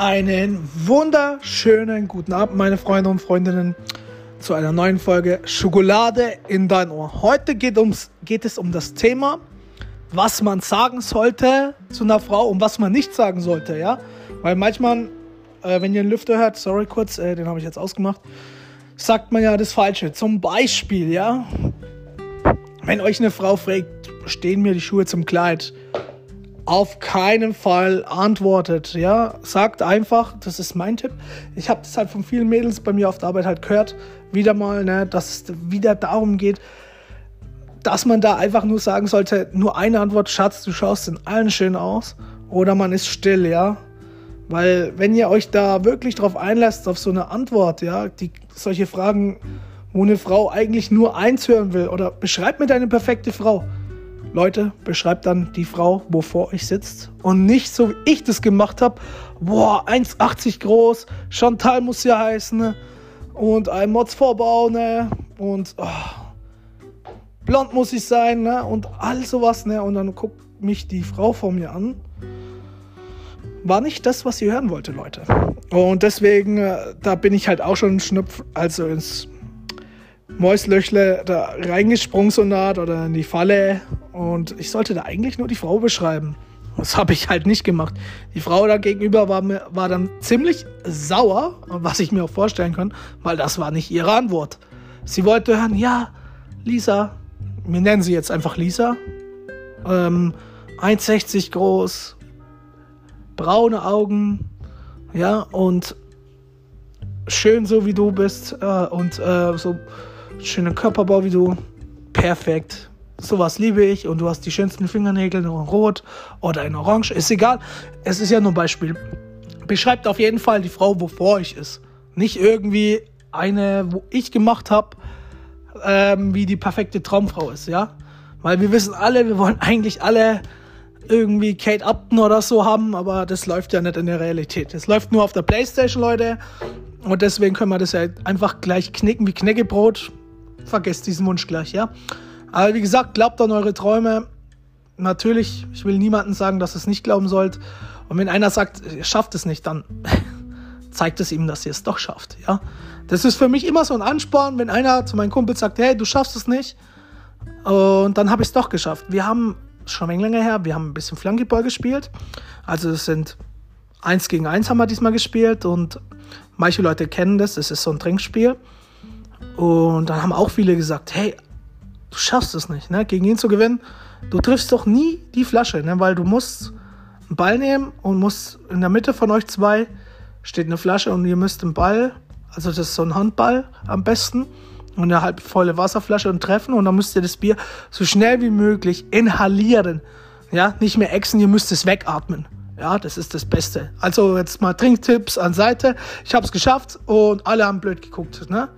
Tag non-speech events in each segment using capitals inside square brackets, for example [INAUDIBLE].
Einen wunderschönen guten Abend, meine Freunde und Freundinnen, zu einer neuen Folge Schokolade in dein Ohr. Heute geht, ums, geht es um das Thema, was man sagen sollte zu einer Frau und was man nicht sagen sollte, ja? Weil manchmal, äh, wenn ihr einen Lüfter hört, sorry kurz, äh, den habe ich jetzt ausgemacht, sagt man ja das Falsche. Zum Beispiel, ja, wenn euch eine Frau fragt, stehen mir die Schuhe zum Kleid, auf keinen Fall antwortet, ja. Sagt einfach, das ist mein Tipp. Ich habe das halt von vielen Mädels bei mir auf der Arbeit halt gehört, wieder mal, ne, dass es wieder darum geht, dass man da einfach nur sagen sollte, nur eine Antwort, Schatz, du schaust in allen schön aus. Oder man ist still, ja. Weil wenn ihr euch da wirklich drauf einlässt, auf so eine Antwort, ja, die solche Fragen, wo eine Frau eigentlich nur eins hören will, oder beschreibt mir deine perfekte Frau. Leute, beschreibt dann die Frau, wo vor euch sitzt. Und nicht so, wie ich das gemacht habe. Boah, 1,80 groß. Chantal muss ja heißen. Ne? Und ein Mods-Vorbau. Ne? Und oh, blond muss ich sein. Ne? Und all sowas. Ne? Und dann guckt mich die Frau vor mir an. War nicht das, was sie hören wollte, Leute. Und deswegen, äh, da bin ich halt auch schon schnupf, also ins Mäuslöchle da reingesprungen so naht oder in die Falle und ich sollte da eigentlich nur die Frau beschreiben. Das habe ich halt nicht gemacht. Die Frau da gegenüber war, war dann ziemlich sauer, was ich mir auch vorstellen kann, weil das war nicht ihre Antwort. Sie wollte hören, ja, Lisa, wir nennen sie jetzt einfach Lisa, ähm, 1,60 groß, braune Augen, ja, und schön so wie du bist äh, und äh, so schönen Körperbau wie du. Perfekt. Sowas liebe ich. Und du hast die schönsten Fingernägel in Rot oder in Orange. Ist egal. Es ist ja nur ein Beispiel. Beschreibt auf jeden Fall die Frau, wo vor euch ist. Nicht irgendwie eine, wo ich gemacht habe, ähm, wie die perfekte Traumfrau ist, ja? Weil wir wissen alle, wir wollen eigentlich alle irgendwie Kate Upton oder so haben, aber das läuft ja nicht in der Realität. Das läuft nur auf der Playstation, Leute. Und deswegen können wir das ja einfach gleich knicken wie Knäckebrot vergesst diesen Wunsch gleich, ja. Aber wie gesagt, glaubt an eure Träume. Natürlich, ich will niemandem sagen, dass ihr es nicht glauben sollt. Und wenn einer sagt, ihr schafft es nicht, dann [LAUGHS] zeigt es ihm, dass ihr es doch schafft, ja. Das ist für mich immer so ein Ansporn, wenn einer zu meinem Kumpel sagt, hey, du schaffst es nicht. Und dann habe ich es doch geschafft. Wir haben schon länger her, wir haben ein bisschen Flankeball gespielt. Also es sind eins gegen eins haben wir diesmal gespielt und manche Leute kennen das, es ist so ein Trinkspiel. Und dann haben auch viele gesagt, hey, du schaffst es nicht, ne? gegen ihn zu gewinnen. Du triffst doch nie die Flasche, ne? weil du musst einen Ball nehmen und musst in der Mitte von euch zwei steht eine Flasche und ihr müsst den Ball, also das ist so ein Handball am besten, und eine halb volle Wasserflasche und treffen und dann müsst ihr das Bier so schnell wie möglich inhalieren. Ja, nicht mehr exen, ihr müsst es wegatmen. Ja, das ist das Beste. Also jetzt mal Trinktipps an Seite. Ich habe es geschafft und alle haben blöd geguckt. Ne?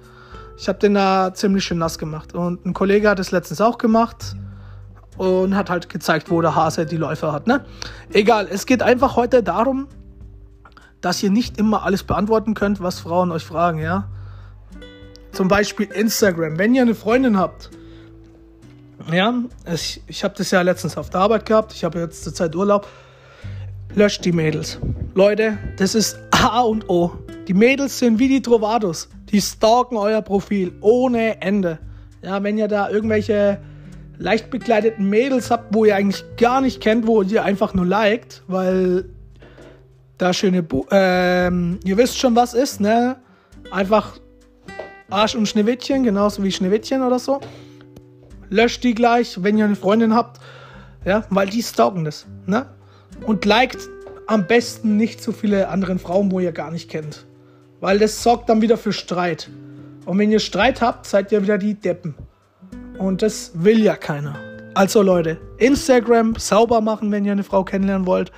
Ich habe den da ziemlich schön nass gemacht. Und ein Kollege hat es letztens auch gemacht und hat halt gezeigt, wo der Hase die Läufe hat. Ne? Egal, es geht einfach heute darum, dass ihr nicht immer alles beantworten könnt, was Frauen euch fragen, ja. Zum Beispiel Instagram. Wenn ihr eine Freundin habt, ja, ich, ich habe das ja letztens auf der Arbeit gehabt, ich habe jetzt zur Zeit Urlaub, löscht die Mädels. Leute, das ist A und O. Die Mädels sind wie die Trovados. Die stalken euer Profil ohne Ende. Ja, wenn ihr da irgendwelche leicht bekleideten Mädels habt, wo ihr eigentlich gar nicht kennt, wo ihr einfach nur liked, weil da schöne, Bu ähm, ihr wisst schon, was ist, ne? Einfach Arsch und Schneewittchen, genauso wie Schneewittchen oder so. Löscht die gleich, wenn ihr eine Freundin habt, ja, weil die stalken das, ne? Und liked am besten nicht so viele anderen Frauen, wo ihr gar nicht kennt. Weil das sorgt dann wieder für Streit. Und wenn ihr Streit habt, seid ihr wieder die Deppen. Und das will ja keiner. Also Leute, Instagram sauber machen, wenn ihr eine Frau kennenlernen wollt.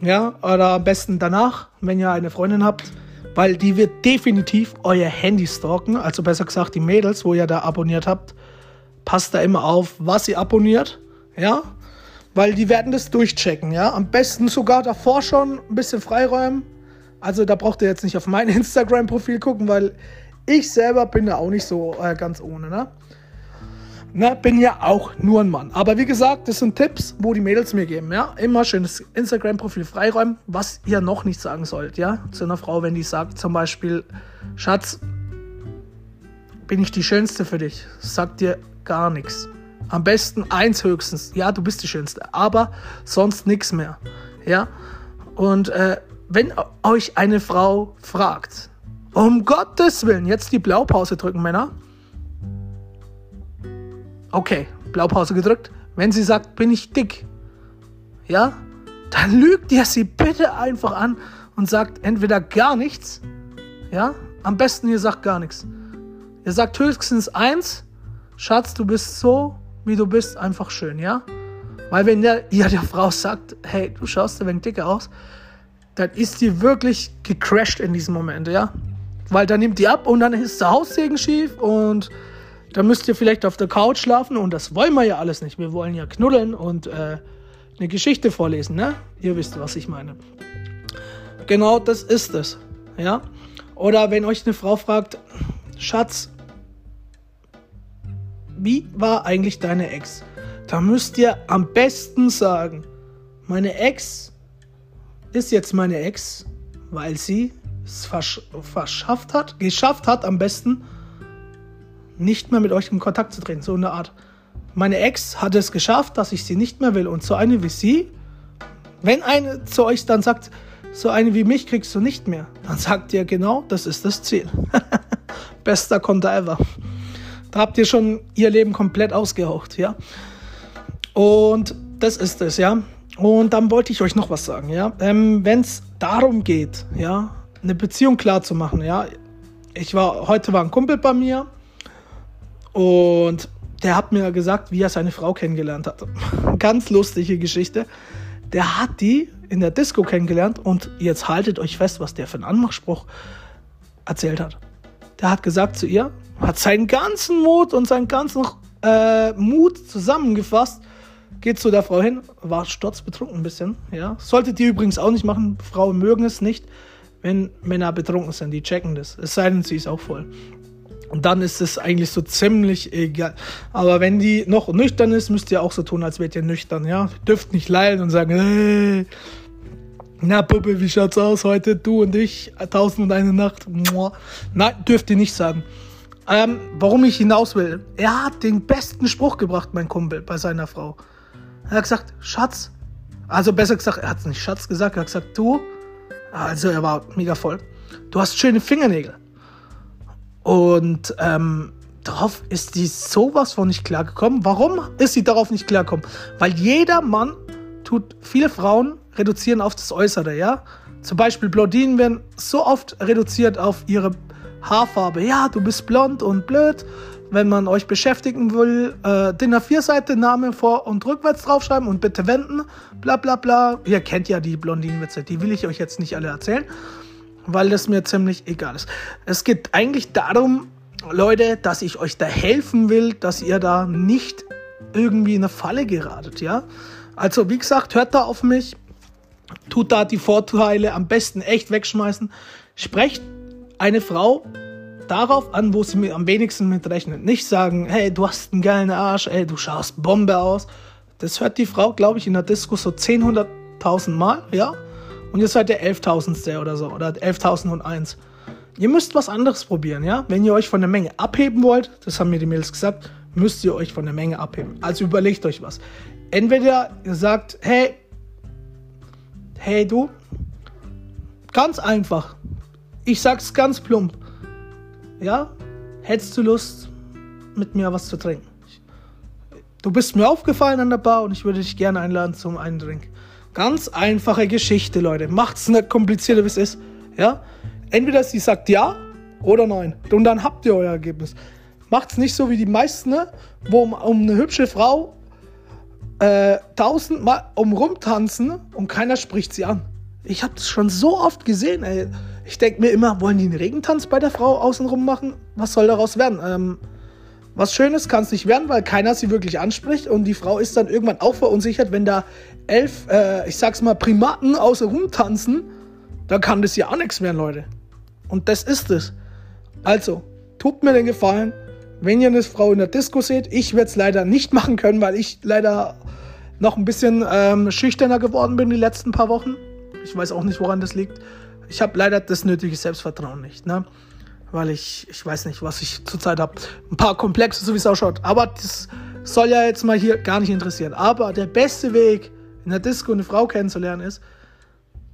Ja, oder am besten danach, wenn ihr eine Freundin habt. Weil die wird definitiv euer Handy stalken. Also besser gesagt, die Mädels, wo ihr da abonniert habt. Passt da immer auf, was ihr abonniert. Ja, weil die werden das durchchecken. Ja, am besten sogar davor schon ein bisschen freiräumen also da braucht ihr jetzt nicht auf mein [LAUGHS] Instagram-Profil gucken, weil ich selber bin da auch nicht so äh, ganz ohne. Ne? Ne, bin ja auch nur ein Mann. Aber wie gesagt, das sind Tipps, wo die Mädels mir geben. Ja, immer schönes Instagram-Profil freiräumen, was ihr noch nicht sagen sollt. Ja, zu einer Frau, wenn die sagt zum Beispiel, Schatz, bin ich die Schönste für dich? Sagt dir gar nichts. Am besten eins höchstens. Ja, du bist die Schönste, aber sonst nichts mehr. Ja, und äh, wenn euch eine Frau fragt, um Gottes Willen, jetzt die Blaupause drücken, Männer Okay, Blaupause gedrückt. Wenn sie sagt, bin ich dick, ja, dann lügt ihr sie bitte einfach an und sagt entweder gar nichts, ja, am besten ihr sagt gar nichts. Ihr sagt höchstens eins, Schatz, du bist so, wie du bist, einfach schön, ja? Weil wenn der, ihr der Frau sagt, hey, du schaust ein wenig dicker aus, dann ist die wirklich gecrashed in diesem Moment, ja? Weil dann nimmt die ab und dann ist der Haussegen schief und dann müsst ihr vielleicht auf der Couch schlafen und das wollen wir ja alles nicht. Wir wollen ja knuddeln und äh, eine Geschichte vorlesen, ne? Ihr wisst, was ich meine. Genau das ist es, ja? Oder wenn euch eine Frau fragt, Schatz, wie war eigentlich deine Ex? Da müsst ihr am besten sagen, meine Ex ist jetzt meine Ex, weil sie es versch verschafft hat, geschafft hat am besten, nicht mehr mit euch in Kontakt zu treten, so eine Art. Meine Ex hat es geschafft, dass ich sie nicht mehr will. Und so eine wie sie, wenn eine zu euch dann sagt, so eine wie mich kriegst du nicht mehr, dann sagt ihr genau, das ist das Ziel. [LAUGHS] Bester Konter ever. Da habt ihr schon ihr Leben komplett ausgehaucht, ja. Und das ist es, ja. Und dann wollte ich euch noch was sagen, ja. Ähm, Wenn es darum geht, ja, eine Beziehung klar zu machen, ja. Ich war, heute war ein Kumpel bei mir, und der hat mir gesagt, wie er seine Frau kennengelernt hat. [LAUGHS] Ganz lustige Geschichte. Der hat die in der Disco kennengelernt und jetzt haltet euch fest, was der für einen Anmachspruch erzählt hat. Der hat gesagt zu ihr, hat seinen ganzen Mut und seinen ganzen äh, Mut zusammengefasst, geht zu der Frau hin, war sturzbetrunken ein bisschen, ja. Solltet ihr übrigens auch nicht machen, Frauen mögen es nicht, wenn Männer betrunken sind, die checken das. Es sei denn, sie ist auch voll. Und dann ist es eigentlich so ziemlich egal. Aber wenn die noch nüchtern ist, müsst ihr auch so tun, als wärt ihr nüchtern, ja? Dürft nicht leiden und sagen, hey, na Puppe, wie schaut's aus heute? Du und ich, tausend und eine Nacht. Nein, dürft ihr nicht sagen. Ähm, warum ich hinaus will. Er hat den besten Spruch gebracht, mein Kumpel, bei seiner Frau. Er hat gesagt, Schatz. Also besser gesagt, er hat es nicht Schatz gesagt, er hat gesagt, du. Also er war mega voll. Du hast schöne Fingernägel. Und ähm, darauf ist sie sowas von nicht klargekommen. Warum ist sie darauf nicht klargekommen? Weil jeder Mann tut, viele Frauen reduzieren auf das Äußere, ja. Zum Beispiel Blondinen werden so oft reduziert auf ihre Haarfarbe. Ja, du bist blond und blöd. Wenn man euch beschäftigen will, äh, DIN A4-Seite, Name vor- und rückwärts draufschreiben und bitte wenden, bla bla bla. Ihr kennt ja die Blondinenwitze, die will ich euch jetzt nicht alle erzählen weil das mir ziemlich egal ist. Es geht eigentlich darum, Leute, dass ich euch da helfen will, dass ihr da nicht irgendwie in eine Falle geratet, ja? Also, wie gesagt, hört da auf mich, tut da die Vorteile am besten echt wegschmeißen. Sprecht eine Frau darauf an, wo sie mir am wenigsten mit rechnet. Nicht sagen, hey, du hast einen geilen Arsch, ey, du schaust Bombe aus. Das hört die Frau, glaube ich, in der Disco so 10, 100.000 Mal, ja? Und ihr seid der 11.000. oder so oder 11.001. Ihr müsst was anderes probieren, ja? Wenn ihr euch von der Menge abheben wollt, das haben mir die Mädels gesagt, müsst ihr euch von der Menge abheben. Also überlegt euch was. Entweder ihr sagt, hey, hey du, ganz einfach. Ich sag's ganz plump. Ja? Hättest du Lust, mit mir was zu trinken? Du bist mir aufgefallen an der Bar und ich würde dich gerne einladen zum einen Drink. Ganz einfache Geschichte, Leute. Macht's nicht komplizierter, wie es ist. Ja? Entweder sie sagt ja oder nein. Und dann habt ihr euer Ergebnis. Macht's nicht so wie die meisten, ne? wo um, um eine hübsche Frau äh, tausendmal um rumtanzen und keiner spricht sie an. Ich habe das schon so oft gesehen, ey. Ich denke mir immer, wollen die einen Regentanz bei der Frau außenrum machen? Was soll daraus werden? Ähm, was Schönes kann es nicht werden, weil keiner sie wirklich anspricht und die Frau ist dann irgendwann auch verunsichert, wenn da elf, äh, ich sag's mal, Primaten außer rumtanzen, dann kann das ja auch nichts werden, Leute. Und das ist es. Also, tut mir den Gefallen, wenn ihr eine Frau in der Disco seht, ich werde es leider nicht [LAUGHS] machen können, weil ich leider noch ein bisschen ähm, schüchterner geworden bin die letzten paar Wochen. Ich weiß auch nicht, woran das liegt. Ich habe leider das nötige Selbstvertrauen nicht, ne? Weil ich, ich weiß nicht, was ich zurzeit habe. Ein paar Komplexe, so wie es ausschaut. Aber das soll ja jetzt mal hier gar nicht interessieren. Aber der beste Weg, in der Disco eine Frau kennenzulernen, ist,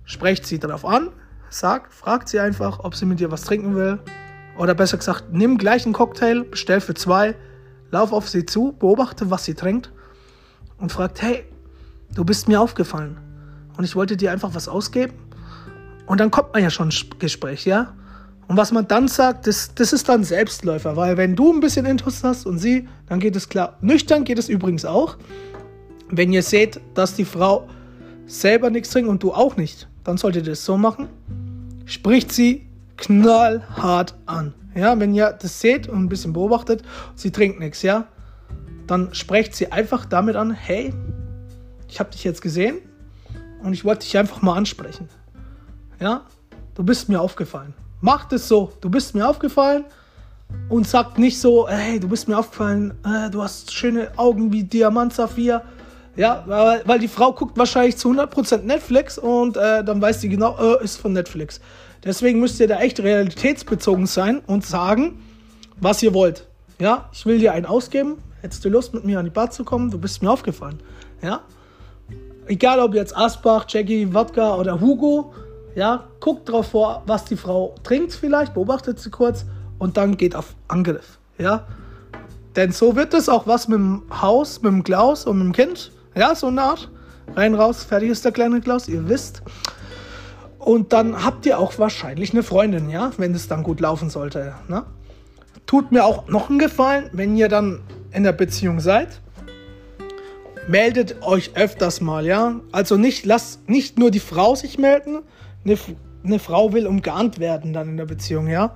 sprecht sie darauf an, sagt, fragt sie einfach, ob sie mit dir was trinken will. Oder besser gesagt, nimm gleich einen Cocktail, bestell für zwei, lauf auf sie zu, beobachte, was sie trinkt und fragt, hey, du bist mir aufgefallen und ich wollte dir einfach was ausgeben. Und dann kommt man ja schon ins Gespräch, ja? Und was man dann sagt, das, das ist dann Selbstläufer, weil wenn du ein bisschen Interesse hast und sie, dann geht es klar. Nüchtern geht es übrigens auch. Wenn ihr seht, dass die Frau selber nichts trinkt und du auch nicht, dann solltet ihr das so machen. Spricht sie knallhart an. Ja, wenn ihr das seht und ein bisschen beobachtet, sie trinkt nichts, ja, dann sprecht sie einfach damit an, hey, ich habe dich jetzt gesehen und ich wollte dich einfach mal ansprechen. Ja, du bist mir aufgefallen. Macht es so, du bist mir aufgefallen und sagt nicht so, hey, du bist mir aufgefallen, äh, du hast schöne Augen wie Diamant Saphir. Ja, weil, weil die Frau guckt wahrscheinlich zu 100% Netflix und äh, dann weiß sie genau, äh, ist von Netflix. Deswegen müsst ihr da echt realitätsbezogen sein und sagen, was ihr wollt. Ja, ich will dir einen ausgeben. Hättest du Lust, mit mir an die Bar zu kommen? Du bist mir aufgefallen. Ja, egal ob jetzt Asbach, Jackie, Wodka oder Hugo, ja, guckt drauf vor, was die Frau trinkt vielleicht, beobachtet sie kurz und dann geht auf Angriff. Ja, denn so wird es auch was mit dem Haus, mit dem Klaus und mit dem Kind. Ja, so eine Art. Rein, raus, fertig ist der kleine Klaus, ihr wisst. Und dann habt ihr auch wahrscheinlich eine Freundin, ja, wenn es dann gut laufen sollte. Ne? Tut mir auch noch einen Gefallen, wenn ihr dann in der Beziehung seid. Meldet euch öfters mal, ja. Also nicht, lasst nicht nur die Frau sich melden. Eine, eine Frau will umgarnt werden dann in der Beziehung, ja.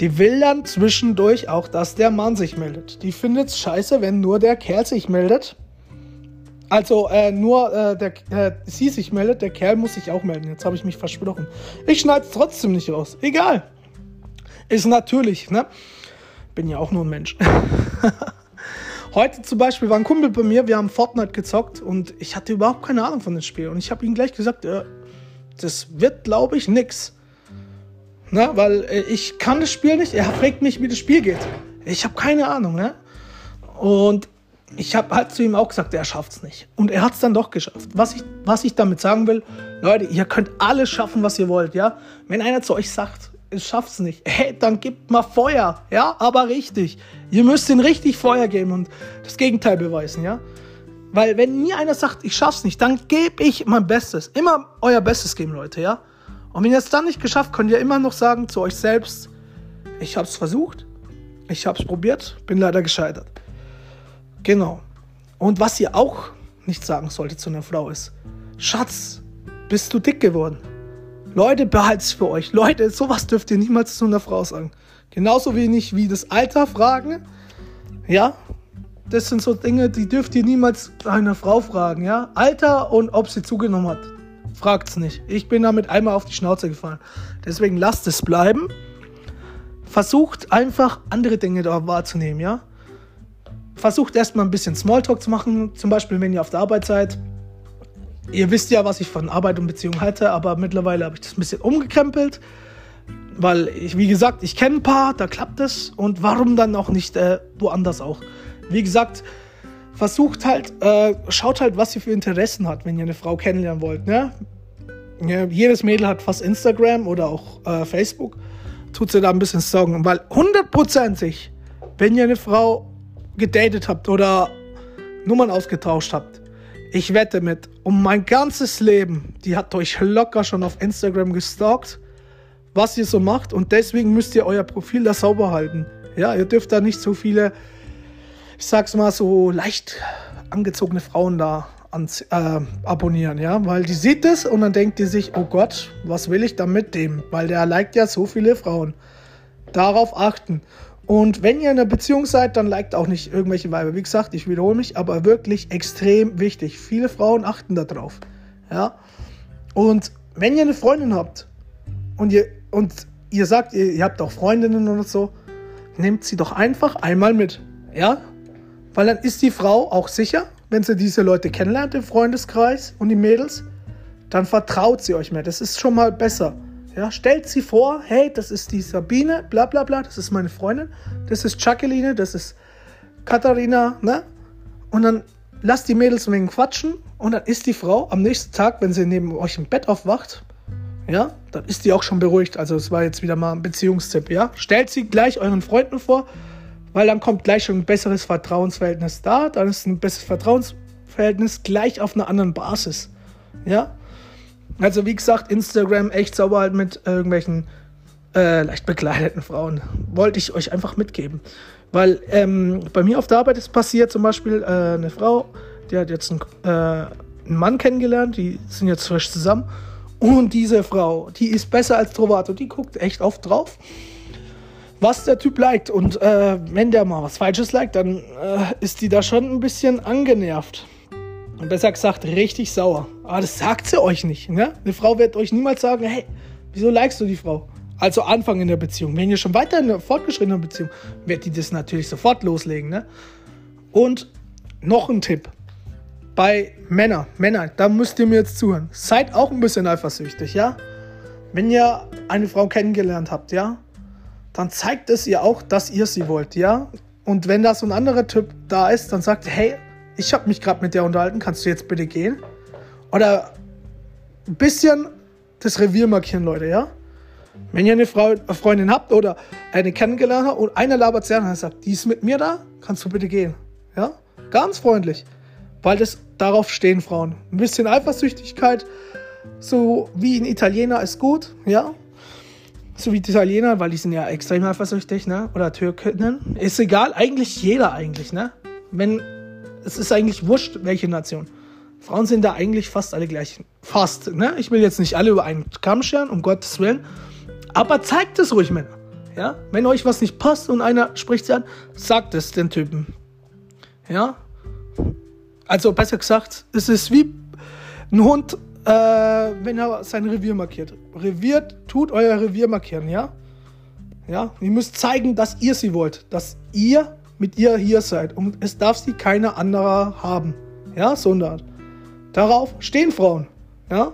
Die will dann zwischendurch auch, dass der Mann sich meldet. Die findet es scheiße, wenn nur der Kerl sich meldet. Also äh, nur äh, der, äh, sie sich meldet, der Kerl muss sich auch melden. Jetzt habe ich mich versprochen. Ich schneide es trotzdem nicht raus. Egal. Ist natürlich, ne? Bin ja auch nur ein Mensch. [LAUGHS] Heute zum Beispiel war ein Kumpel bei mir, wir haben Fortnite gezockt und ich hatte überhaupt keine Ahnung von dem Spiel. Und ich habe ihm gleich gesagt, äh, das wird, glaube ich, nix. Na, weil äh, ich kann das Spiel nicht. Er fragt mich, wie das Spiel geht. Ich habe keine Ahnung, ne? Und ich habe halt zu ihm auch gesagt, er schafft es nicht. Und er hat es dann doch geschafft. Was ich, was ich damit sagen will, Leute, ihr könnt alles schaffen, was ihr wollt, ja? Wenn einer zu euch sagt, ich schaff's nicht, [LAUGHS] hey, dann gebt mal Feuer, ja? Aber richtig. Ihr müsst ihn richtig Feuer geben und das Gegenteil beweisen, ja? Weil wenn mir einer sagt, ich schaff's nicht, dann gebe ich mein Bestes. Immer euer Bestes geben, Leute, ja? Und wenn ihr es dann nicht geschafft, könnt ihr immer noch sagen zu euch selbst, ich hab's versucht, ich hab's probiert, bin leider gescheitert. Genau. Und was ihr auch nicht sagen solltet zu einer Frau ist, Schatz, bist du dick geworden? Leute, behalt's für euch. Leute, sowas dürft ihr niemals zu einer Frau sagen. Genauso wenig wie das Alter fragen. Ja, das sind so Dinge, die dürft ihr niemals einer Frau fragen. Ja, Alter und ob sie zugenommen hat. Fragt's nicht. Ich bin damit einmal auf die Schnauze gefallen. Deswegen lasst es bleiben. Versucht einfach andere Dinge da wahrzunehmen, ja versucht erstmal ein bisschen Smalltalk zu machen, zum Beispiel wenn ihr auf der Arbeit seid. Ihr wisst ja, was ich von Arbeit und Beziehung halte, aber mittlerweile habe ich das ein bisschen umgekrempelt, weil ich, wie gesagt, ich kenne ein paar, da klappt es und warum dann auch nicht äh, woanders auch. Wie gesagt, versucht halt, äh, schaut halt, was ihr für Interessen hat, wenn ihr eine Frau kennenlernen wollt. Ne? Ja, jedes Mädel hat fast Instagram oder auch äh, Facebook. Tut sie da ein bisschen Sorgen, weil hundertprozentig, wenn ihr eine Frau gedatet habt oder Nummern ausgetauscht habt, ich wette mit, um mein ganzes Leben, die hat euch locker schon auf Instagram gestalkt, was ihr so macht und deswegen müsst ihr euer Profil da sauber halten. Ja, ihr dürft da nicht so viele, ich sag's mal so leicht angezogene Frauen da ans, äh, abonnieren, ja, weil die sieht es und dann denkt die sich, oh Gott, was will ich da mit dem? Weil der liked ja so viele Frauen. Darauf achten. Und wenn ihr in einer Beziehung seid, dann liked auch nicht irgendwelche Weiber. Wie gesagt, ich wiederhole mich, aber wirklich extrem wichtig. Viele Frauen achten darauf. Ja. Und wenn ihr eine Freundin habt und ihr, und ihr sagt, ihr, ihr habt auch Freundinnen oder so, nehmt sie doch einfach einmal mit. Ja? Weil dann ist die Frau auch sicher, wenn sie diese Leute kennenlernt im Freundeskreis und die Mädels, dann vertraut sie euch mehr. Das ist schon mal besser. Ja, stellt sie vor, hey, das ist die Sabine, bla bla bla, das ist meine Freundin, das ist Jacqueline, das ist Katharina, ne? Und dann lasst die Mädels ein wenig quatschen und dann ist die Frau am nächsten Tag, wenn sie neben euch im Bett aufwacht, ja, dann ist die auch schon beruhigt. Also es war jetzt wieder mal ein Beziehungstipp, ja. Stellt sie gleich euren Freunden vor, weil dann kommt gleich schon ein besseres Vertrauensverhältnis da, dann ist ein besseres Vertrauensverhältnis gleich auf einer anderen Basis, ja. Also wie gesagt, Instagram echt sauber halt mit irgendwelchen äh, leicht bekleideten Frauen. Wollte ich euch einfach mitgeben. Weil ähm, bei mir auf der Arbeit ist passiert zum Beispiel äh, eine Frau, die hat jetzt einen, äh, einen Mann kennengelernt, die sind jetzt frisch zusammen. Und diese Frau, die ist besser als Trovato, die guckt echt oft drauf, was der Typ liked. Und äh, wenn der mal was Falsches liked, dann äh, ist die da schon ein bisschen angenervt. Und besser gesagt, richtig sauer. Aber das sagt sie euch nicht. Ne? Eine Frau wird euch niemals sagen, hey, wieso likest du die Frau? Also Anfang in der Beziehung. Wenn ihr schon weiter in der fortgeschrittenen Beziehung, wird die das natürlich sofort loslegen. Ne? Und noch ein Tipp. Bei Männern, Männer, da müsst ihr mir jetzt zuhören. Seid auch ein bisschen eifersüchtig, ja? Wenn ihr eine Frau kennengelernt habt, ja, dann zeigt es ihr auch, dass ihr sie wollt, ja? Und wenn da so ein anderer Typ da ist, dann sagt, hey, ich habe mich gerade mit der unterhalten, kannst du jetzt bitte gehen? Oder ein bisschen das Revier markieren, Leute, ja? Wenn ihr eine, Frau, eine Freundin habt oder eine kennengelernt habt und einer labert sie an und sagt, die ist mit mir da, kannst du bitte gehen. Ja? Ganz freundlich. Weil das darauf stehen Frauen. Ein bisschen Eifersüchtigkeit, so wie ein Italiener ist gut, ja? So wie die Italiener, weil die sind ja extrem eifersüchtig, ne? Oder Türkinnen. Ist egal, eigentlich jeder eigentlich, ne? Wenn es ist eigentlich wurscht, welche Nation. Frauen sind da eigentlich fast alle gleich. Fast, ne? Ich will jetzt nicht alle über einen Kamm scheren, um Gottes Willen. Aber zeigt es ruhig, Männer. Ja? Wenn euch was nicht passt und einer spricht sie an, sagt es den Typen. Ja? Also besser gesagt, es ist wie ein Hund, äh, wenn er sein Revier markiert. Revier, tut euer Revier markieren, ja? Ja? Ihr müsst zeigen, dass ihr sie wollt. Dass ihr mit ihr hier seid. Und es darf sie keiner anderer haben. Ja, sondern darauf stehen Frauen. Ja.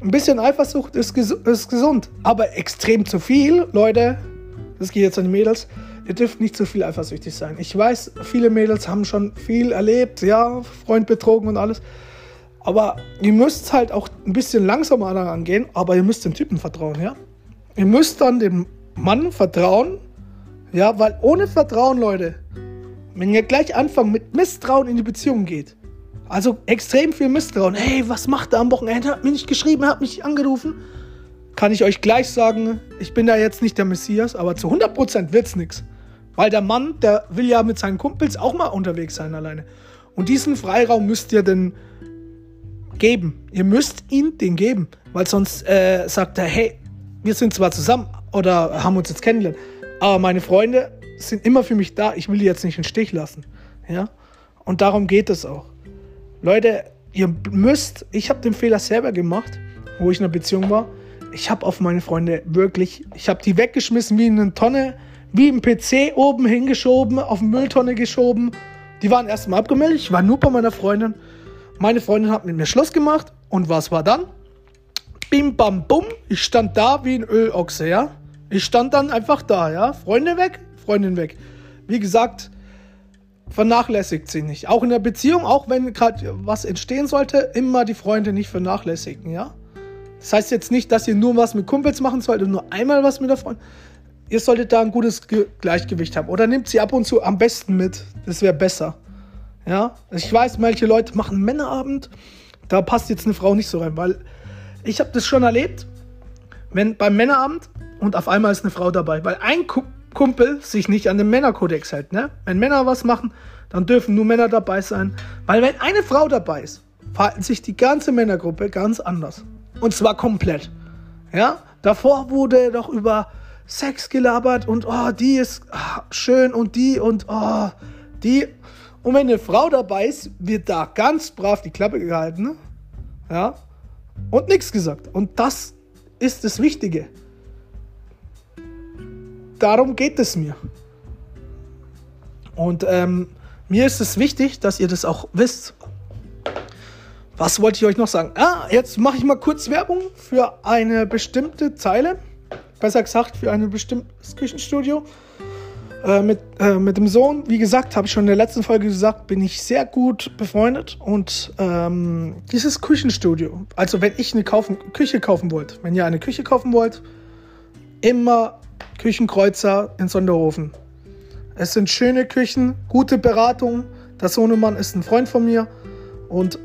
Ein bisschen Eifersucht ist, ges ist gesund, aber extrem zu viel, Leute, das geht jetzt an die Mädels, ihr dürft nicht zu viel eifersüchtig sein. Ich weiß, viele Mädels haben schon viel erlebt, ja, Freund betrogen und alles. Aber ihr müsst halt auch ein bisschen langsamer daran gehen, aber ihr müsst dem Typen vertrauen, ja. Ihr müsst dann dem Mann vertrauen, ja, weil ohne Vertrauen, Leute, wenn ihr gleich anfangen mit Misstrauen in die Beziehung geht, also extrem viel Misstrauen, hey, was macht er am Wochenende? Er hat mir nicht geschrieben, hat mich angerufen. Kann ich euch gleich sagen, ich bin da jetzt nicht der Messias, aber zu 100% wird's nichts. Weil der Mann, der will ja mit seinen Kumpels auch mal unterwegs sein alleine. Und diesen Freiraum müsst ihr denn geben. Ihr müsst ihn den geben. Weil sonst äh, sagt er, hey, wir sind zwar zusammen oder haben uns jetzt kennengelernt, aber meine Freunde sind immer für mich da. Ich will die jetzt nicht im Stich lassen. Ja? Und darum geht es auch. Leute, ihr müsst, ich habe den Fehler selber gemacht, wo ich in einer Beziehung war. Ich habe auf meine Freunde wirklich, ich habe die weggeschmissen wie in eine Tonne, wie im PC oben hingeschoben, auf eine Mülltonne geschoben. Die waren erstmal abgemeldet. Ich war nur bei meiner Freundin. Meine Freundin hat mit mir Schluss gemacht. Und was war dann? Bim, bam, bum. Ich stand da wie ein Ölochse, ja. Ich stand dann einfach da, ja. Freunde weg, Freundin weg. Wie gesagt, vernachlässigt sie nicht. Auch in der Beziehung, auch wenn gerade was entstehen sollte, immer die Freunde nicht vernachlässigen, ja. Das heißt jetzt nicht, dass ihr nur was mit Kumpels machen solltet, nur einmal was mit der Freundin. Ihr solltet da ein gutes Ge Gleichgewicht haben. Oder nehmt sie ab und zu am besten mit. Das wäre besser. Ja. Ich weiß, manche Leute machen Männerabend. Da passt jetzt eine Frau nicht so rein, weil ich habe das schon erlebt. Wenn beim Männerabend und auf einmal ist eine Frau dabei, weil ein Kumpel sich nicht an den Männerkodex hält. Ne? Wenn Männer was machen, dann dürfen nur Männer dabei sein. Weil wenn eine Frau dabei ist, verhalten sich die ganze Männergruppe ganz anders. Und zwar komplett. Ja? Davor wurde doch über Sex gelabert und oh, die ist oh, schön und die und oh, die. Und wenn eine Frau dabei ist, wird da ganz brav die Klappe gehalten. Ne? Ja? Und nichts gesagt. Und das ist das Wichtige. darum geht es mir. Und ähm, mir ist es wichtig, dass ihr das auch wisst. Was wollte ich euch noch sagen? Ah, jetzt mache ich mal kurz Werbung für eine bestimmte Zeile. Besser gesagt, für ein bestimmtes Küchenstudio. Äh, mit, äh, mit dem Sohn, wie gesagt, habe ich schon in der letzten Folge gesagt, bin ich sehr gut befreundet. Und ähm, dieses Küchenstudio, also wenn ich eine kaufen, Küche kaufen wollt, wenn ihr eine Küche kaufen wollt, immer Küchenkreuzer in Sonderhofen. Es sind schöne Küchen, gute Beratung. Der Sohnemann ist ein Freund von mir und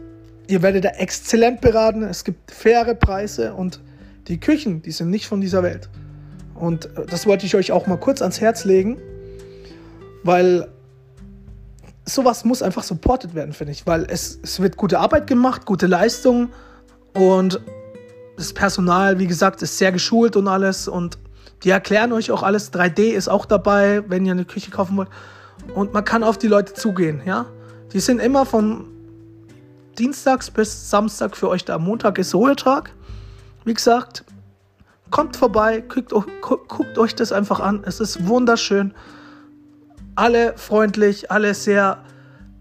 ihr werdet da exzellent beraten. Es gibt faire Preise und die Küchen, die sind nicht von dieser Welt. Und äh, das wollte ich euch auch mal kurz ans Herz legen, weil sowas muss einfach supported werden, finde ich. Weil es, es wird gute Arbeit gemacht, gute Leistung und das Personal, wie gesagt, ist sehr geschult und alles und die erklären euch auch alles. 3D ist auch dabei, wenn ihr eine Küche kaufen wollt. Und man kann auf die Leute zugehen, ja. Die sind immer von Dienstags bis Samstag für euch da. Montag ist Ruhetag. Wie gesagt, kommt vorbei, guckt, guckt euch das einfach an. Es ist wunderschön. Alle freundlich, alle sehr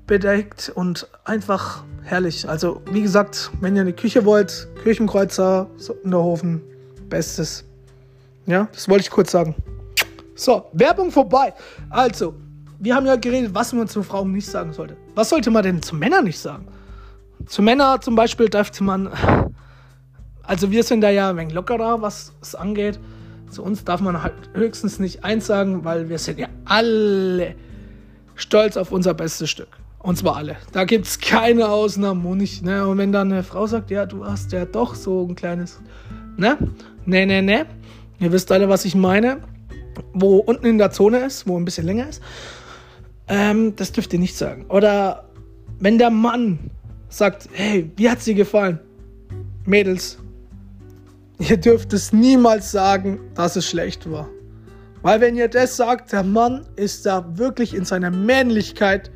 bedeckt und einfach herrlich. Also, wie gesagt, wenn ihr eine Küche wollt, Küchenkreuzer, Sonderhofen, bestes. Ja, das wollte ich kurz sagen. So, Werbung vorbei. Also, wir haben ja geredet, was man zu Frauen nicht sagen sollte. Was sollte man denn zu Männern nicht sagen? Zu Männern zum Beispiel dürfte man. Also, wir sind da ja ein wenig lockerer, was es angeht. Zu uns darf man halt höchstens nicht eins sagen, weil wir sind ja alle stolz auf unser bestes Stück. Und zwar alle. Da gibt es keine Ausnahmen. Und, nicht, ne? und wenn dann eine Frau sagt, ja, du hast ja doch so ein kleines. Ne? Ne, ne, ne. Ihr wisst alle, was ich meine. Wo unten in der Zone ist, wo ein bisschen länger ist. Ähm, das dürft ihr nicht sagen. Oder wenn der Mann sagt, hey, wie hat sie gefallen? Mädels, ihr dürft es niemals sagen, dass es schlecht war. Weil wenn ihr das sagt, der Mann ist da wirklich in seiner Männlichkeit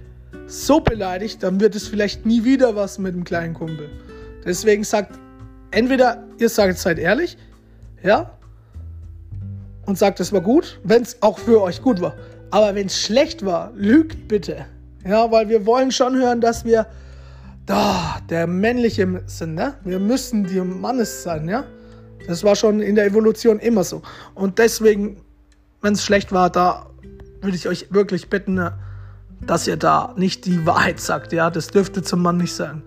so beleidigt, dann wird es vielleicht nie wieder was mit dem kleinen Kumpel. Deswegen sagt, entweder ihr sagt, seid ehrlich, ja, und sagt, es war gut, wenn es auch für euch gut war. Aber wenn es schlecht war, lügt bitte. Ja, weil wir wollen schon hören, dass wir da der männliche sind, ne? Wir müssen die Mannes sein, ja? Das war schon in der Evolution immer so. Und deswegen, wenn es schlecht war, da würde ich euch wirklich bitten, ne, dass ihr da nicht die Wahrheit sagt, ja? Das dürfte zum Mann nicht sagen.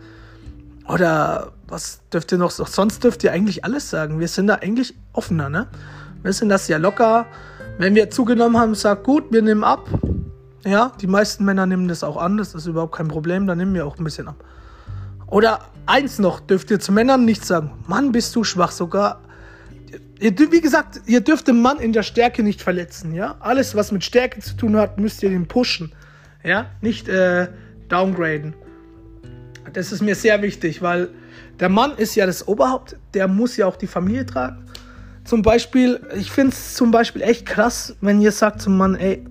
Oder was dürft ihr noch? Sonst dürft ihr eigentlich alles sagen. Wir sind da eigentlich offener, ne? Wir sind das ja locker. Wenn wir zugenommen haben, sagt gut, wir nehmen ab. Ja, die meisten Männer nehmen das auch an, das ist überhaupt kein Problem, dann nehmen wir auch ein bisschen ab. Oder eins noch, dürft ihr zu Männern nicht sagen, Mann, bist du schwach, sogar. Ihr, wie gesagt, ihr dürft den Mann in der Stärke nicht verletzen, ja. Alles, was mit Stärke zu tun hat, müsst ihr den pushen, ja, nicht äh, downgraden. Das ist mir sehr wichtig, weil der Mann ist ja das Oberhaupt, der muss ja auch die Familie tragen zum Beispiel, ich finde es zum Beispiel echt krass, wenn ihr sagt zum Mann, ey,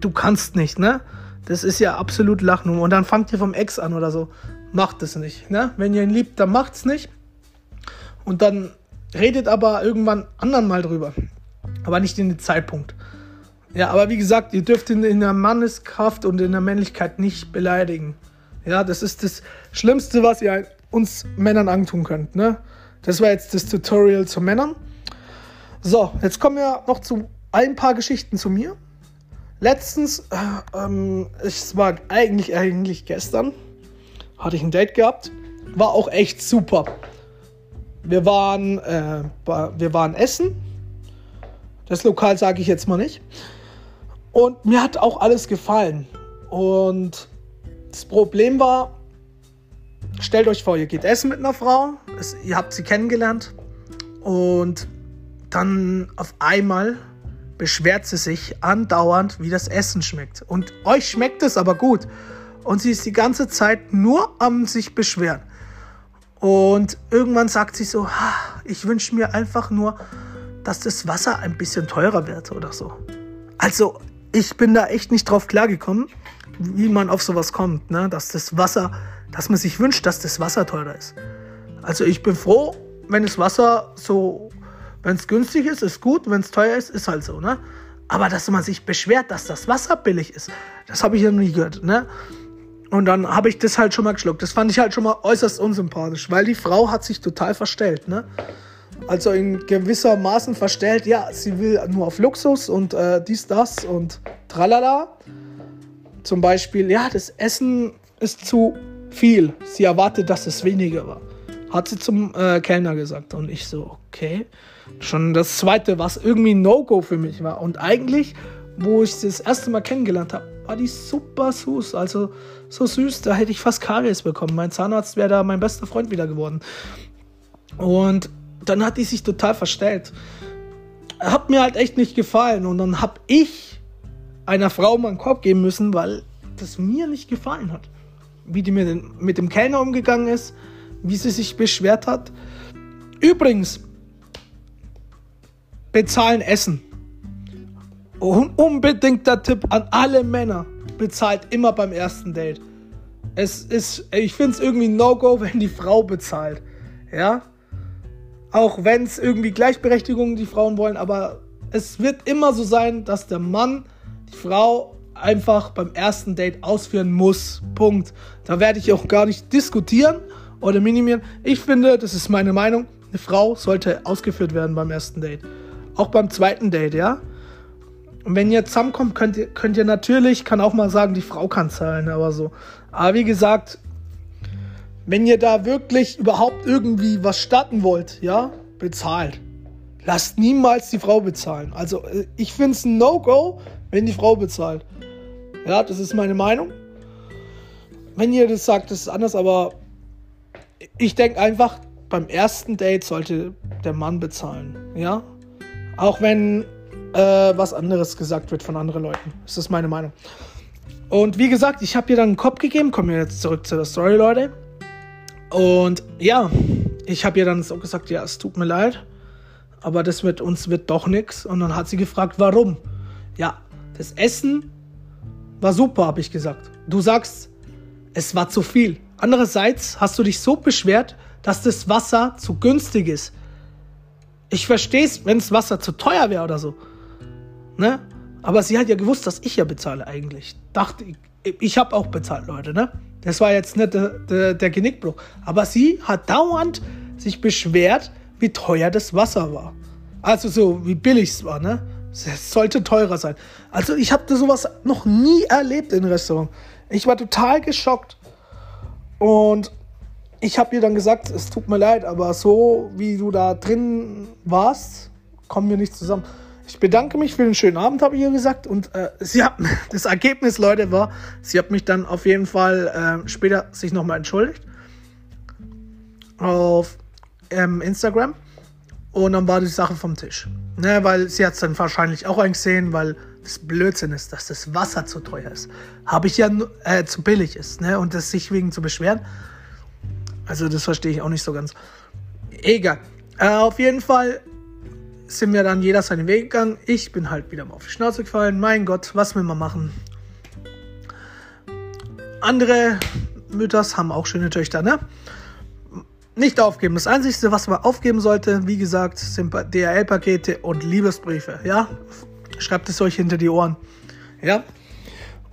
du kannst nicht, ne? Das ist ja absolut Lachnummer. Und dann fangt ihr vom Ex an oder so. Macht es nicht, ne? Wenn ihr ihn liebt, dann macht's nicht. Und dann redet aber irgendwann anderen mal drüber. Aber nicht in den Zeitpunkt. Ja, aber wie gesagt, ihr dürft ihn in der Manneskraft und in der Männlichkeit nicht beleidigen. Ja, das ist das Schlimmste, was ihr uns Männern antun könnt, ne? Das war jetzt das Tutorial zu Männern. So, jetzt kommen wir noch zu ein paar Geschichten zu mir. Letztens, äh, ähm, es war eigentlich, eigentlich gestern, hatte ich ein Date gehabt. War auch echt super. Wir waren, äh, wir waren essen. Das Lokal sage ich jetzt mal nicht. Und mir hat auch alles gefallen. Und das Problem war, stellt euch vor, ihr geht essen mit einer Frau, es, ihr habt sie kennengelernt und dann auf einmal beschwert sie sich andauernd, wie das Essen schmeckt. Und euch schmeckt es aber gut. Und sie ist die ganze Zeit nur am sich beschweren. Und irgendwann sagt sie so, ich wünsche mir einfach nur, dass das Wasser ein bisschen teurer wird oder so. Also ich bin da echt nicht drauf klargekommen, wie man auf sowas kommt, ne? dass das Wasser dass man sich wünscht, dass das Wasser teurer ist. Also ich bin froh, wenn das Wasser so Wenn es günstig ist, ist gut. Wenn es teuer ist, ist halt so, ne? Aber dass man sich beschwert, dass das Wasser billig ist, das habe ich ja noch nie gehört, ne? Und dann habe ich das halt schon mal geschluckt. Das fand ich halt schon mal äußerst unsympathisch, weil die Frau hat sich total verstellt, ne? Also in gewisser Maßen verstellt, ja, sie will nur auf Luxus und äh, dies, das und tralala. Zum Beispiel, ja, das Essen ist zu viel. Sie erwartet, dass es weniger war. Hat sie zum äh, Kellner gesagt. Und ich so, okay. Schon das zweite, was irgendwie No-Go für mich war. Und eigentlich, wo ich das erste Mal kennengelernt habe, war die super süß. Also so süß, da hätte ich fast Karies bekommen. Mein Zahnarzt wäre da mein bester Freund wieder geworden. Und dann hat die sich total verstellt. Hat mir halt echt nicht gefallen. Und dann habe ich einer Frau meinen Korb geben müssen, weil das mir nicht gefallen hat. Wie die den, mit dem Kellner umgegangen ist, wie sie sich beschwert hat. Übrigens, bezahlen Essen. Unbedingter Tipp an alle Männer: bezahlt immer beim ersten Date. Es ist, ich finde es irgendwie No-Go, [LAUGHS] wenn die Frau bezahlt. Ja? Auch wenn es irgendwie Gleichberechtigung die Frauen wollen, aber es wird immer so sein, dass der Mann die Frau einfach beim ersten Date ausführen muss. Punkt. Da werde ich auch gar nicht diskutieren oder minimieren. Ich finde, das ist meine Meinung, eine Frau sollte ausgeführt werden beim ersten Date. Auch beim zweiten Date, ja? Und wenn ihr zusammenkommt, könnt ihr, könnt ihr natürlich, kann auch mal sagen, die Frau kann zahlen, aber so. Aber wie gesagt, wenn ihr da wirklich überhaupt irgendwie was starten wollt, ja, bezahlt. Lasst niemals die Frau bezahlen. Also äh, ich finde es ein No-Go, wenn die Frau bezahlt. Ja, das ist meine Meinung. Wenn ihr das sagt, das ist anders, aber ich denke einfach, beim ersten Date sollte der Mann bezahlen. Ja, auch wenn äh, was anderes gesagt wird von anderen Leuten. Das ist meine Meinung. Und wie gesagt, ich habe ihr dann einen Kopf gegeben. Kommen wir jetzt zurück zu der Story, Leute. Und ja, ich habe ihr dann so gesagt, ja, es tut mir leid, aber das mit uns wird doch nichts. Und dann hat sie gefragt, warum? Ja, das Essen war super, habe ich gesagt. Du sagst, es war zu viel. Andererseits hast du dich so beschwert, dass das Wasser zu günstig ist. Ich verstehe es, wenn das Wasser zu teuer wäre oder so. Ne? Aber sie hat ja gewusst, dass ich ja bezahle eigentlich. Dachte ich, ich habe auch bezahlt, Leute, ne? Das war jetzt nicht der, der, der Genickbruch. Aber sie hat dauernd sich beschwert, wie teuer das Wasser war. Also so, wie billig es war, ne? Es sollte teurer sein. Also ich habe sowas noch nie erlebt in Restaurant. Ich war total geschockt. Und ich habe ihr dann gesagt, es tut mir leid, aber so wie du da drin warst, kommen wir nicht zusammen. Ich bedanke mich für den schönen Abend, habe ich ihr gesagt. Und äh, sie hat, [LAUGHS] das Ergebnis, Leute, war, sie hat mich dann auf jeden Fall äh, später sich nochmal entschuldigt. Auf ähm, Instagram. Und dann war die Sache vom Tisch. Ne, weil sie hat es dann wahrscheinlich auch eingesehen, weil das Blödsinn ist, dass das Wasser zu teuer ist. Habe ich ja äh, zu billig ist. Ne? Und das sich wegen zu beschweren. Also das verstehe ich auch nicht so ganz. Egal. Äh, auf jeden Fall sind wir dann jeder seinen Weg gegangen. Ich bin halt wieder mal auf die Schnauze gefallen. Mein Gott, was will man machen? Andere Mütters haben auch schöne Töchter, ne? Nicht aufgeben. Das Einzige, was man aufgeben sollte, wie gesagt, sind DHL-Pakete und Liebesbriefe, ja? Schreibt es euch hinter die Ohren, ja?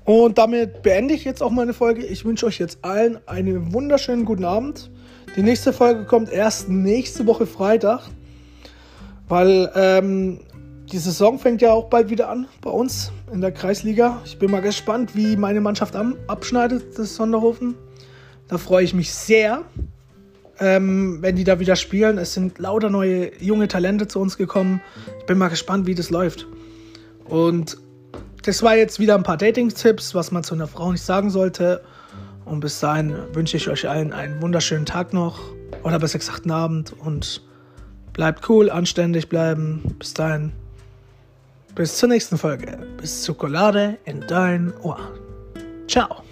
Und damit beende ich jetzt auch meine Folge. Ich wünsche euch jetzt allen einen wunderschönen guten Abend. Die nächste Folge kommt erst nächste Woche Freitag. Weil ähm, die Saison fängt ja auch bald wieder an bei uns in der Kreisliga. Ich bin mal gespannt, wie meine Mannschaft abschneidet, das Sonderhofen. Da freue ich mich sehr, ähm, wenn die da wieder spielen. Es sind lauter neue junge Talente zu uns gekommen. Ich bin mal gespannt, wie das läuft. Und das war jetzt wieder ein paar Dating-Tipps, was man zu einer Frau nicht sagen sollte. Und bis dahin wünsche ich euch allen einen wunderschönen Tag noch oder besser gesagt einen Abend und bleibt cool, anständig bleiben. Bis dahin. Bis zur nächsten Folge. Bis Schokolade in dein Ohr. Ciao.